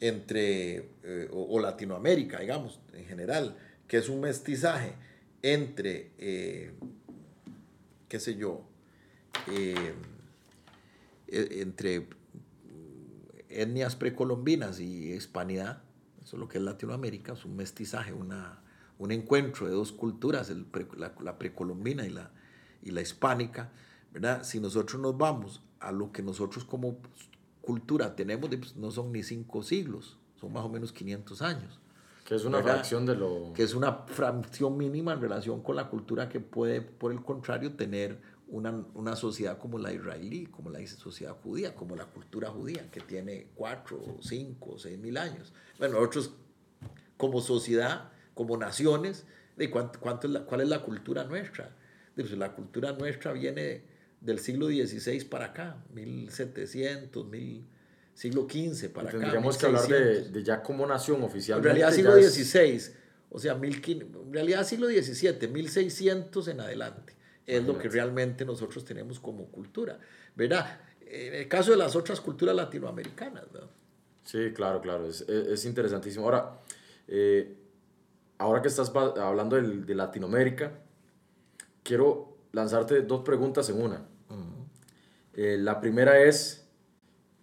entre, eh, o, Latinoamérica, digamos, en general, que es un mestizaje entre, eh, qué sé yo, eh, e, entre etnias precolombinas y hispanidad, eso es lo que es Latinoamérica, es un mestizaje, una, un encuentro de dos culturas, el la, precolombina y la, y la hispánica, ¿verdad? Si nosotros nos vamos a lo que nosotros como cultura tenemos, pues, no son ni cinco siglos, son más o menos 500 años. Que es una fracción de lo... Que es una fracción mínima en relación con la cultura que puede, por el contrario, tener una, una, sociedad como la israelí, como la sociedad judía, como la cultura judía, que tiene cuatro, cinco, seis mil años. Bueno, nosotros como sociedad, como naciones, de cuánto, cuánto es la, ¿cuál es la cultura nuestra? Pues la cultura nuestra viene del siglo XVI para acá, 1700, mil, siglo XV para acá. Tendríamos que hablar de, de, ya como nación oficialmente. En realidad siglo XVI, o sea, mil, en realidad siglo XVII, 1600 en adelante es lo que realmente nosotros tenemos como cultura, ¿verdad? En el caso de las otras culturas latinoamericanas, ¿verdad? Sí, claro, claro, es, es, interesantísimo. Ahora, eh, ahora que estás hablando de, Latinoamérica, quiero lanzarte dos preguntas en una. Eh, la primera es,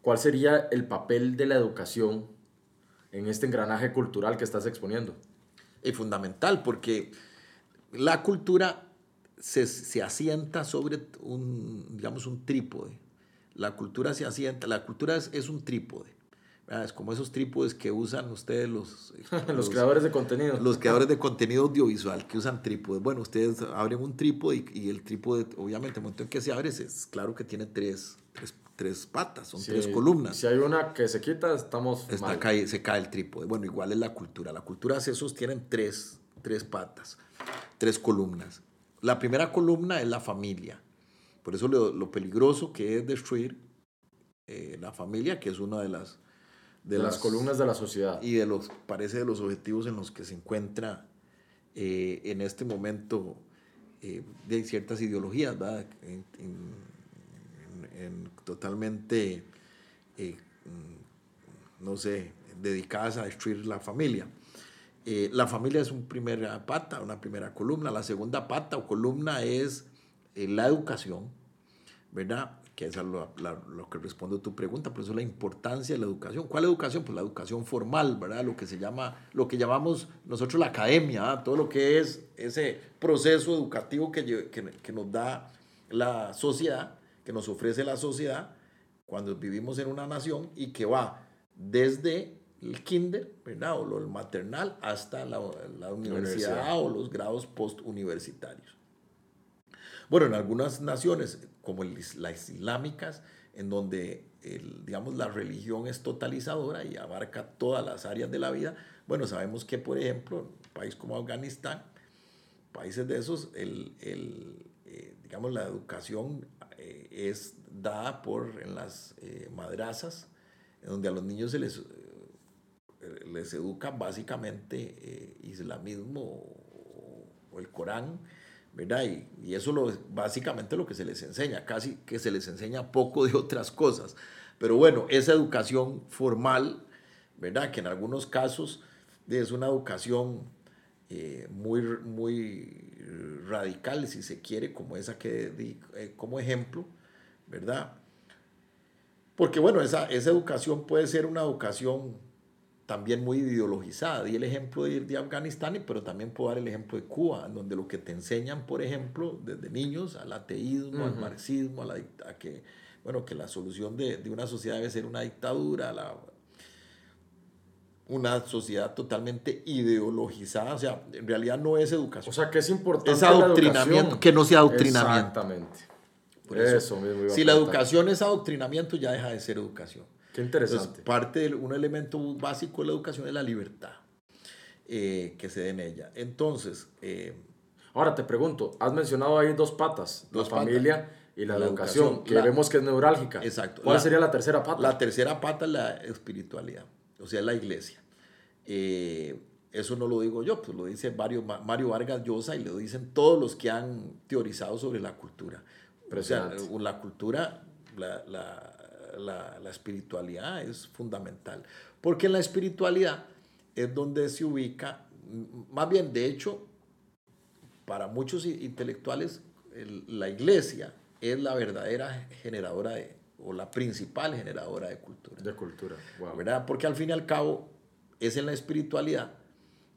¿cuál sería el papel de la educación en este engranaje cultural que estás exponiendo? Es fundamental porque la cultura se, asienta sobre un, digamos, un trípode. La cultura se asienta, la cultura es un trípode. Es como esos trípodes que usan ustedes los, los, creadores de contenido. Los creadores de contenido audiovisual que usan trípodes. Bueno, ustedes abren un trípode y, el trípode, obviamente, el momento en que se abre, es claro que tiene tres, tres, tres patas, son tres columnas. Si hay una que se quita, estamos Está, mal. Cae, se cae el trípode. Bueno, igual es la cultura. La cultura se sostiene en tres, tres patas, tres columnas. La primera columna es la familia. Por eso lo, peligroso que es destruir eh, la familia, que es una de las... De, las, columnas de la sociedad. Y de los, parece de los objetivos en los que se encuentra eh, en este momento eh, de ciertas ideologías, ¿verdad? En, totalmente, mm, no sé, dedicadas a destruir la familia. Eh, la familia es una primera pata, una primera columna. La segunda pata o columna es eh, la educación, ¿verdad? Que es lo, lo, que responde a tu pregunta, por eso la importancia de la educación. ¿Cuál educación? Pues la educación formal, ¿verdad? Lo que se llama, lo que llamamos nosotros la academia, todo lo que es ese proceso educativo que, que, que nos da la sociedad, que nos ofrece la sociedad cuando vivimos en una nación y que va desde el kinder, ¿verdad? O el maternal hasta la, la universidad, o los grados postuniversitarios. Bueno, en algunas naciones, como las islámicas, en donde el, digamos, la religión es totalizadora y abarca todas las áreas de la vida, bueno, sabemos que, por ejemplo, en un país como Afganistán, países de esos, el, el eh, digamos, la educación eh, es dada por en las eh, madrazas, en donde a los niños se les les educa básicamente eh, islamismo o, el Corán, ¿verdad? Y, y eso lo, básicamente lo que se les enseña, casi que se les enseña poco de otras cosas. Pero bueno, esa educación formal, ¿verdad? Que en algunos casos es una educación eh, muy, muy radical, si se quiere, como esa que di eh, como ejemplo, ¿verdad? Porque bueno, esa, esa educación puede ser una educación también muy ideologizada. Di el ejemplo de, de Afganistán, pero también puedo dar el ejemplo de Cuba, donde lo que te enseñan, por ejemplo, desde niños, al ateísmo, al marxismo, a, la, a, que, bueno, que la solución de, de, una sociedad debe ser una dictadura, la, una sociedad totalmente ideologizada, o sea, en realidad no es educación. O sea, que es importante es adoctrinamiento, que no sea adoctrinamiento. Exactamente. eso, mismo si la educación es adoctrinamiento, ya deja de ser educación. Qué interesante. parte de un elemento básico de la educación es la libertad eh, que se dé en ella. Entonces. Eh, Ahora te pregunto, has mencionado ahí dos patas: la familia y la, educación, que vemos que es neurálgica. Exacto. ¿Cuál sería la tercera pata? La tercera pata es la espiritualidad, o sea, la iglesia. Eh, eso no lo digo yo, pues lo dice Mario, Mario Vargas Llosa y lo dicen todos los que han teorizado sobre la cultura. O sea, la cultura, la, la, la, espiritualidad es fundamental. Porque en la espiritualidad es donde se ubica, más bien, de hecho, para muchos intelectuales, la iglesia es la verdadera generadora de, o la principal generadora de cultura. De cultura, wow. ¿Verdad? Porque al fin y al cabo es en la espiritualidad,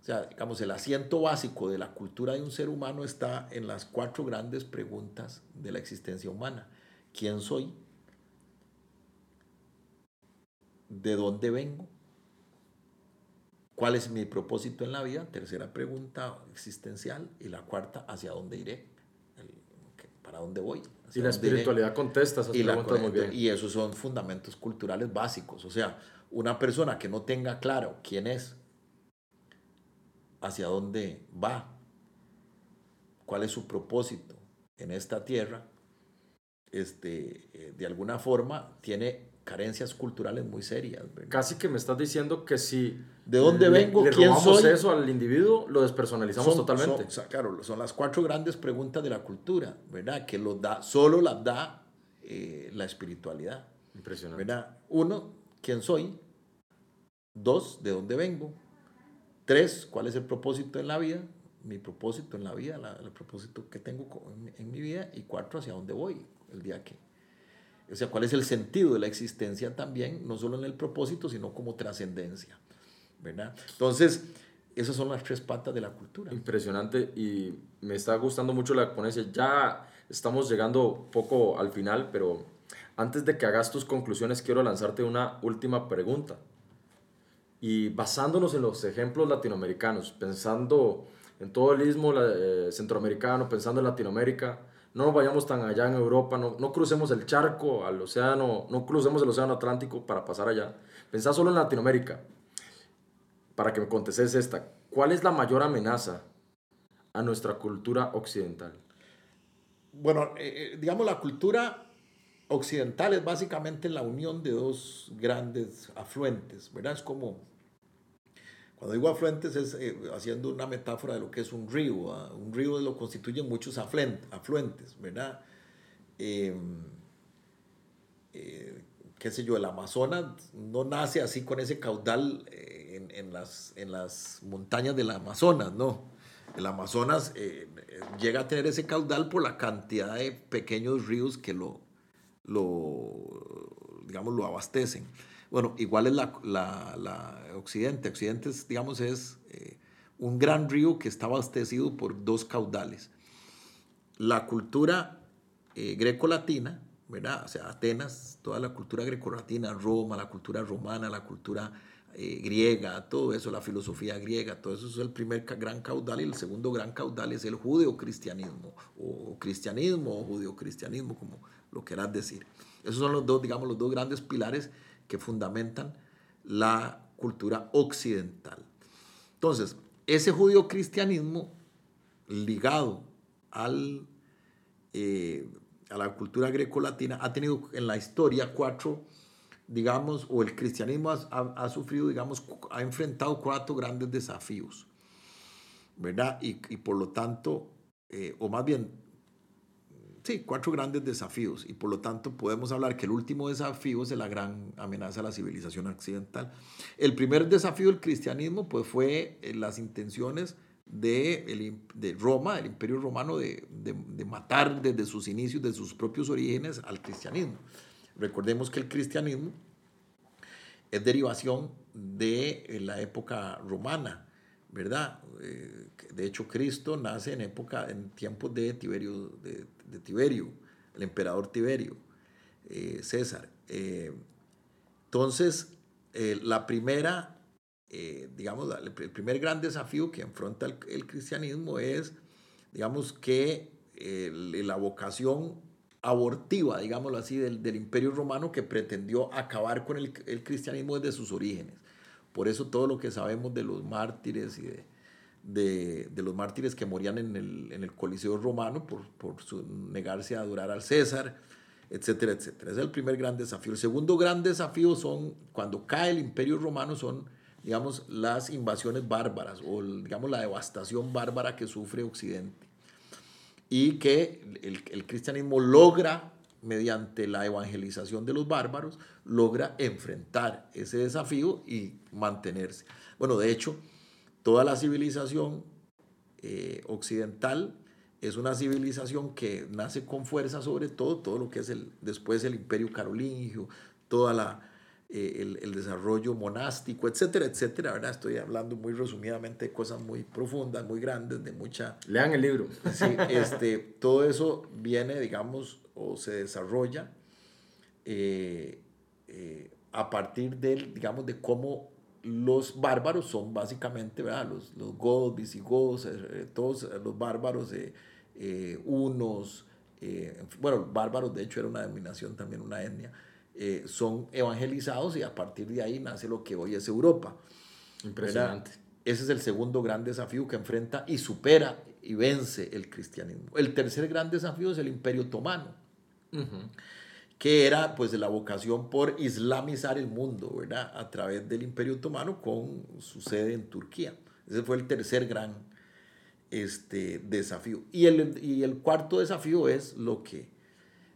o sea, digamos, el asiento básico de la cultura de un ser humano está en las cuatro grandes preguntas de la existencia humana. ¿Quién soy? ¿De dónde vengo? ¿Cuál es mi propósito en la vida? Tercera pregunta existencial. Y la cuarta, ¿hacia dónde iré? ¿Para dónde voy? Y la espiritualidad contesta esas y preguntas muy bien. Y esos son fundamentos culturales básicos. O sea, una persona que no tenga claro quién es, hacia dónde va, cuál es su propósito en esta tierra, este, eh, de alguna forma tiene carencias culturales muy serias. Casi que me estás diciendo que si de dónde vengo, le, quién soy, eso al individuo, lo despersonalizamos totalmente. Son, claro, son las cuatro grandes preguntas de la cultura, ¿verdad? Que lo da, solo las da eh, la espiritualidad. Impresionante. ¿verdad? Uno, ¿quién soy? Dos, ¿de dónde vengo? Tres, ¿cuál es el propósito en la vida? Mi propósito en la vida, el propósito que tengo en, mi vida. Y cuatro, ¿hacia dónde voy el día que? O sea, ¿cuál es el sentido de la existencia también? No solo en el propósito, sino como trascendencia. ¿Verdad? Entonces, esas son las tres patas de la cultura. Impresionante y me está gustando mucho la ponencia. Ya estamos llegando poco al final, pero antes de que hagas tus conclusiones, quiero lanzarte una última pregunta. Y basándonos en los ejemplos latinoamericanos, pensando en todo el istmo eh, centroamericano, pensando en Latinoamérica, no nos vayamos tan allá en Europa, no, no crucemos el charco al océano, no crucemos el océano Atlántico para pasar allá. Pensá solo en Latinoamérica. Para que me contestes esta, ¿cuál es la mayor amenaza a nuestra cultura occidental? Bueno, eh, eh, digamos la cultura occidental es básicamente la unión de dos grandes afluentes, ¿verdad? Es como cuando digo afluentes es eh, haciendo una metáfora de lo que es un río. Un río lo constituyen muchos afluentes, ¿verdad? Em, eh, qué sé yo, el Amazonas no nace así con ese caudal eh, en, en, las, en las montañas del Amazonas, no. El Amazonas llega a tener ese caudal por la cantidad de pequeños ríos que lo, lo digamos, lo abastecen. Bueno, igual es la, la, Occidente. Occidente, digamos, es eh, un gran río que está abastecido por dos caudales. La cultura eh, greco-latina, ¿verdad? O sea, Atenas, toda la cultura greco-latina, Roma, la cultura romana, la cultura eh, griega, todo eso, la filosofía griega, todo eso es el primer gran caudal y el segundo gran caudal es el judeo-cristianismo, o cristianismo o judeo-cristianismo, como lo quieras decir. Esos son los dos, digamos, los dos grandes pilares que fundamentan la cultura occidental. Entonces, ese judío cristianismo ligado al, eh, a la cultura greco-latina ha tenido en la historia cuatro, digamos, o el cristianismo ha, sufrido, digamos, ha enfrentado cuatro grandes desafíos, ¿verdad? Y, por lo tanto, eh, o más bien, sí, cuatro grandes desafíos y por lo tanto podemos hablar que el último desafío es la gran amenaza a la civilización occidental. El primer desafío del cristianismo pues fue eh, las intenciones de, de Roma, el imperio romano, de, de, matar desde sus inicios, de sus propios orígenes al cristianismo. Recordemos que el cristianismo es derivación de eh, la época romana, ¿verdad? Eh, de hecho, Cristo nace en época, en tiempos de Tiberio, el emperador Tiberio, eh, César. Eh, entonces, la primera, digamos, el primer gran desafío que enfrenta el, cristianismo es, digamos, que la vocación abortiva, digámoslo así, del, del, imperio romano que pretendió acabar con el, el, cristianismo desde sus orígenes. Por eso todo lo que sabemos de los mártires y de, de, de, los mártires que morían en el, en el Coliseo romano por, por su, negarse a adorar al César, etcétera, etcétera. Ese es el primer gran desafío. El segundo gran desafío son, cuando cae el imperio romano, son, digamos, las invasiones bárbaras o, digamos, la devastación bárbara que sufre Occidente. Y que el, el cristianismo logra mediante la evangelización de los bárbaros, logra enfrentar ese desafío y mantenerse. Bueno, de hecho, toda la civilización eh, occidental es una civilización que nace con fuerza sobre todo, todo lo que es el, después el imperio carolingio, toda la, eh, el, el, desarrollo monástico, etcétera, etcétera, ¿verdad? Estoy hablando muy resumidamente de cosas muy profundas, muy grandes, de mucha... Lean el libro. Sí, este, todo eso viene, digamos, o se desarrolla eh, eh, a partir del, digamos, de cómo los bárbaros son básicamente, ¿verdad? Los, los godos, visigodos, todos los bárbaros, unos, bueno, bárbaros de hecho era una denominación también, una etnia, son evangelizados y a partir de ahí nace lo que hoy es Europa. Impresionante. Ese es el segundo gran desafío que enfrenta y supera y vence el cristianismo. El tercer gran desafío es el imperio otomano que era pues la vocación por islamizar el mundo, ¿verdad? A través del Imperio Otomano con su sede en Turquía. Ese fue el tercer gran este, desafío. Y el, y el cuarto desafío es lo que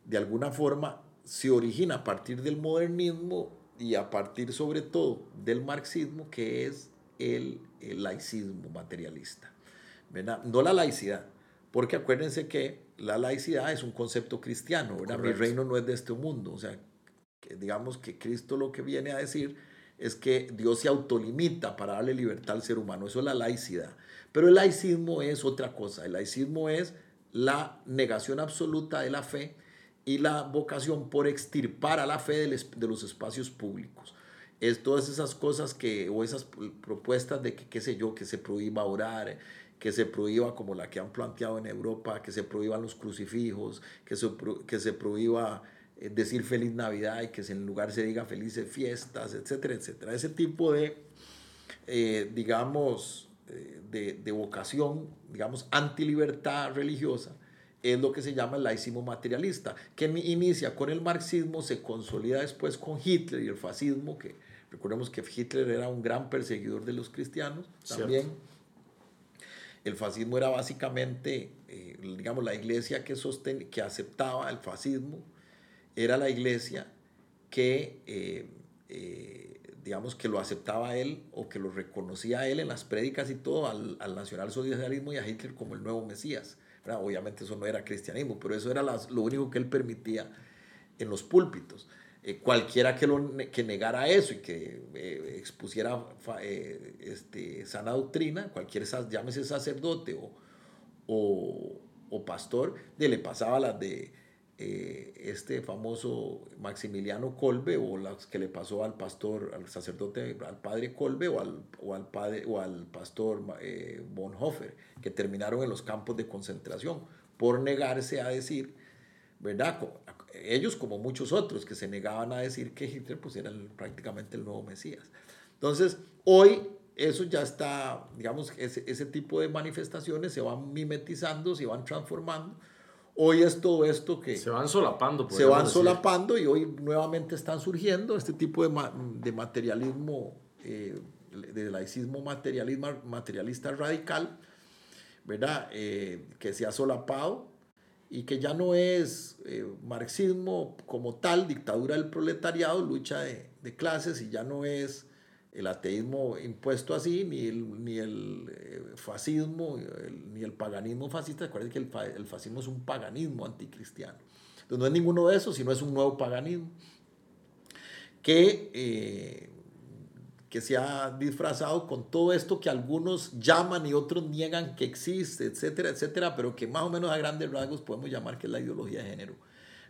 de alguna forma se origina a partir del modernismo y a partir sobre todo del marxismo, que es el, el laicismo materialista. ¿verdad? No la laicidad, porque acuérdense que la laicidad es un concepto cristiano, ¿verdad? Mi reino no es de este mundo, o sea, que digamos que Cristo lo que viene a decir es que Dios se autolimita para darle libertad al ser humano, eso es la laicidad. Pero el laicismo es otra cosa, el laicismo es la negación absoluta de la fe y la vocación por extirpar a la fe de los espacios públicos. Es todas esas cosas que, o esas propuestas de que, qué sé yo, que se prohíba orar, que se prohíba como la que han planteado en Europa, que se prohíban los crucifijos, que se, que se prohíba eh, decir feliz Navidad y que en lugar se diga felices fiestas, etcétera, etcétera. Ese tipo de, eh, digamos, eh, de, de, vocación, digamos, antilibertad religiosa, es lo que se llama el laicismo materialista, que inicia con el marxismo, se consolida después con Hitler y el fascismo, que recordemos que Hitler era un gran perseguidor de los cristianos también. El fascismo era básicamente, eh, digamos, la iglesia que, sosten que aceptaba el fascismo, era la iglesia que, eh, eh, digamos, que lo aceptaba él o que lo reconocía él en las prédicas y todo al, al nacionalsocialismo y a Hitler como el nuevo Mesías. Obviamente eso no era cristianismo, pero eso era lo único que él permitía en los púlpitos. Eh, cualquiera que, lo, que negara eso y que eh, expusiera eh, este, sana doctrina, cualquier, llámese sacerdote o, o, pastor, le pasaba las de este famoso Maximiliano Kolbe o las que le pasó al pastor, al sacerdote, al padre Kolbe o al, o al, padre, o al pastor Bonhoeffer, que terminaron en los campos de concentración por negarse a decir, ¿verdad? ellos como muchos otros que se negaban a decir que Hitler pues era prácticamente el nuevo Mesías. Entonces, hoy eso ya está, digamos, ese, ese tipo de manifestaciones se van mimetizando, se van transformando. Hoy es todo esto que... Se van solapando. Se van solapando y hoy nuevamente están surgiendo este tipo de, de materialismo, eh, de laicismo materialismo, materialista radical, ¿verdad? Eh, que se ha solapado y que ya no es eh, marxismo como tal, dictadura del proletariado, lucha de, de, clases, y ya no es el ateísmo impuesto así, ni el, ni el eh, fascismo, ni el paganismo fascista. Recuerden que el, el, fascismo es un paganismo anticristiano. Entonces no es ninguno de esos, sino es un nuevo paganismo que eh, que se ha disfrazado con todo esto que algunos llaman y otros niegan que existe, etcétera, etcétera, pero que más o menos a grandes rasgos podemos llamar que es la ideología de género,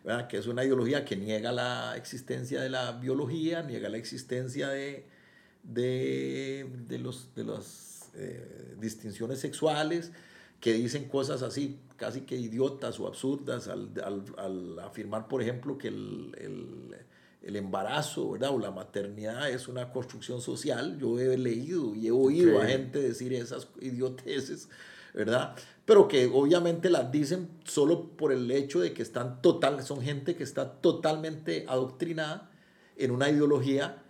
¿verdad? que es una ideología que niega la existencia de la biología, niega la existencia de, de, de los, de las eh, distinciones sexuales, que dicen cosas así, casi que idiotas o absurdas, al, al, al afirmar, por ejemplo, que el, el el embarazo, ¿verdad? O la maternidad es una construcción social. Yo he leído y he oído a gente decir esas idioteces, ¿verdad? Pero que obviamente las dicen solo por el hecho de que están total, son gente que está totalmente adoctrinada en una ideología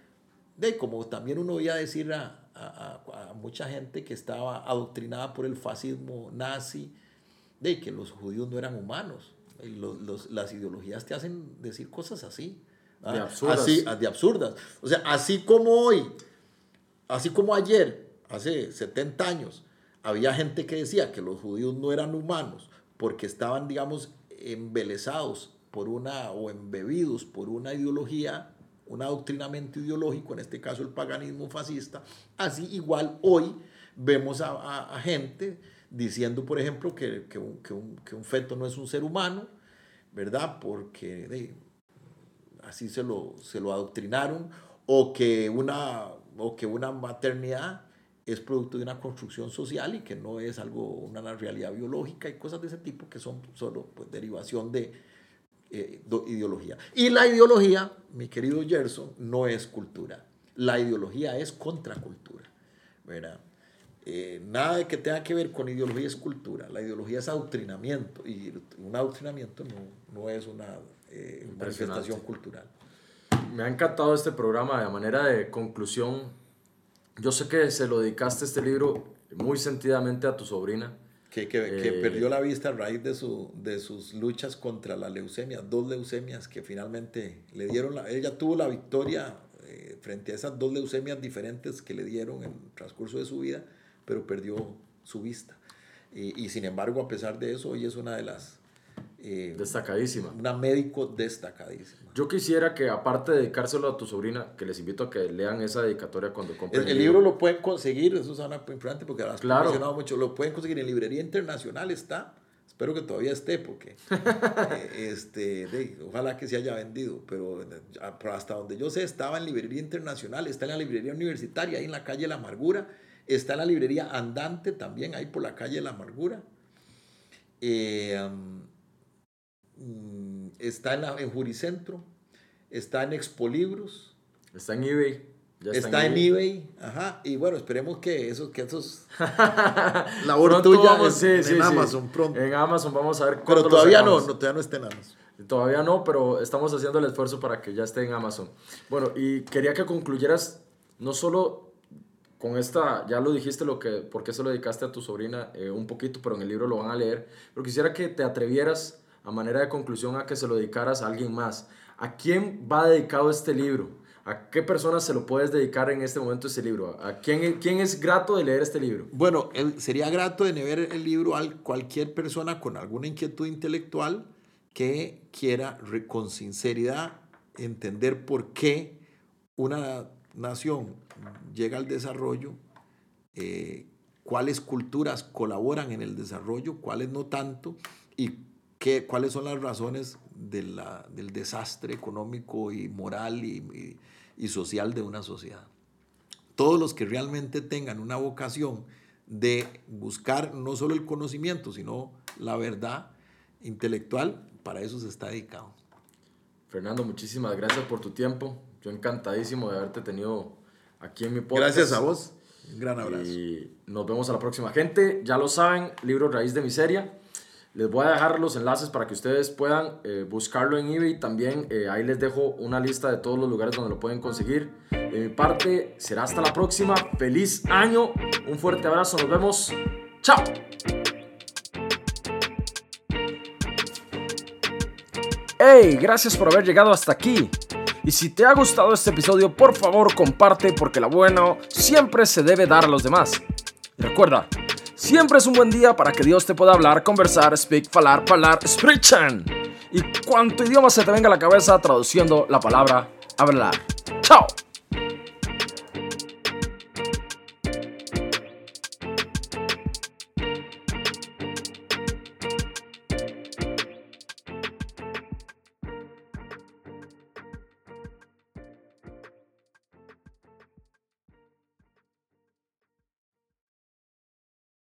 de como también uno oía decir a, a, a, mucha gente que estaba adoctrinada por el fascismo nazi, de que los judíos no eran humanos. Los, los, las ideologías te hacen decir cosas así. ¿ah? De absurdas. Así, de absurdas. O sea, así como hoy, así como ayer, hace 70 años, había gente que decía que los judíos no eran humanos porque estaban, digamos, embelesados por una o embebidos por una ideología un adoctrinamiento ideológico, en este caso el paganismo fascista, así igual hoy vemos a, gente diciendo, por ejemplo, que, que, un, que, un, que, un, feto no es un ser humano, ¿verdad? Porque así se lo, se lo adoctrinaron, o que, una, o que una maternidad es producto de una construcción social y que no es algo, una realidad biológica y cosas de ese tipo que son solo pues, derivación de, eh, ideología. Y la ideología, mi querido Gerson, no es cultura. La ideología es contracultura. ¿verdad? Eh, nada de que tenga que ver con ideología es cultura. La ideología es adoctrinamiento y un adoctrinamiento no, no es una eh, manifestación cultural. Me ha encantado este programa de manera de conclusión. Yo sé que se lo dedicaste este libro muy sentidamente a tu sobrina que, que, eh, perdió la vista a raíz de, su, de sus luchas contra la leucemia, dos leucemias que finalmente le dieron, la, ella tuvo la victoria eh, frente a esas dos leucemias diferentes que le dieron en el transcurso de su vida, pero perdió su vista. Y, y sin embargo, a pesar de eso, hoy es una de las eh, destacadísima. Una médico destacadísima. Yo quisiera que, aparte de dedicárselo a tu sobrina, que les invito a que lean esa dedicatoria cuando compren. El, el libro. lo pueden conseguir, eso es una importante porque has claro. mencionado mucho. Lo pueden conseguir en librería internacional, está. Espero que todavía esté, porque eh, este, ojalá que se haya vendido, pero, pero hasta donde yo sé, estaba en librería internacional, está en la librería universitaria, ahí en la calle La Amargura, está en la librería Andante también, ahí por la calle La Amargura. Eh, está en, en Juricentro, está en Expolibros. Está en eBay. está, en, eBay. Ajá. Y bueno, esperemos que esos, que esos labor tuya en, Amazon pronto. En Amazon vamos a ver Pero todavía no, no, todavía no está en Amazon. Todavía no, pero estamos haciendo el esfuerzo para que ya esté en Amazon. Bueno, y quería que concluyeras no solo con esta, ya lo dijiste lo que, por qué se lo dedicaste a tu sobrina eh, un poquito, pero en el libro lo van a leer, pero quisiera que te atrevieras a manera de conclusión a que se lo dedicaras a alguien más. ¿A quién va dedicado este libro? ¿A qué persona se lo puedes dedicar en este momento este libro? ¿A quién, quién es grato de leer este libro? Bueno, sería grato de leer el libro a cualquier persona con alguna inquietud intelectual que quiera con sinceridad entender por qué una nación llega al desarrollo, eh, cuáles culturas colaboran en el desarrollo, cuáles no tanto, y qué, cuáles son las razones de la, del desastre económico y moral y, y, social de una sociedad. Todos los que realmente tengan una vocación de buscar no solo el conocimiento, sino la verdad intelectual, para eso se está dedicado. Fernando, muchísimas gracias por tu tiempo. Yo encantadísimo de haberte tenido aquí en mi podcast. Gracias a vos. Un gran abrazo. Y nos vemos a la próxima. Gente, ya lo saben, libro Raíz de Miseria. Les voy a dejar los enlaces para que ustedes puedan eh, buscarlo en eBay. También eh, ahí les dejo una lista de todos los lugares donde lo pueden conseguir. De mi parte, será hasta la próxima. Feliz año. Un fuerte abrazo. Nos vemos. Chao. Hey, gracias por haber llegado hasta aquí. Y si te ha gustado este episodio, por favor comparte porque lo bueno siempre se debe dar a los demás. Recuerda, Siempre es un buen día para que Dios te pueda hablar, conversar, speak, falar, falar, sprechen. Y cuanto idioma se te venga a la cabeza traduciendo la palabra hablar. ¡Chao!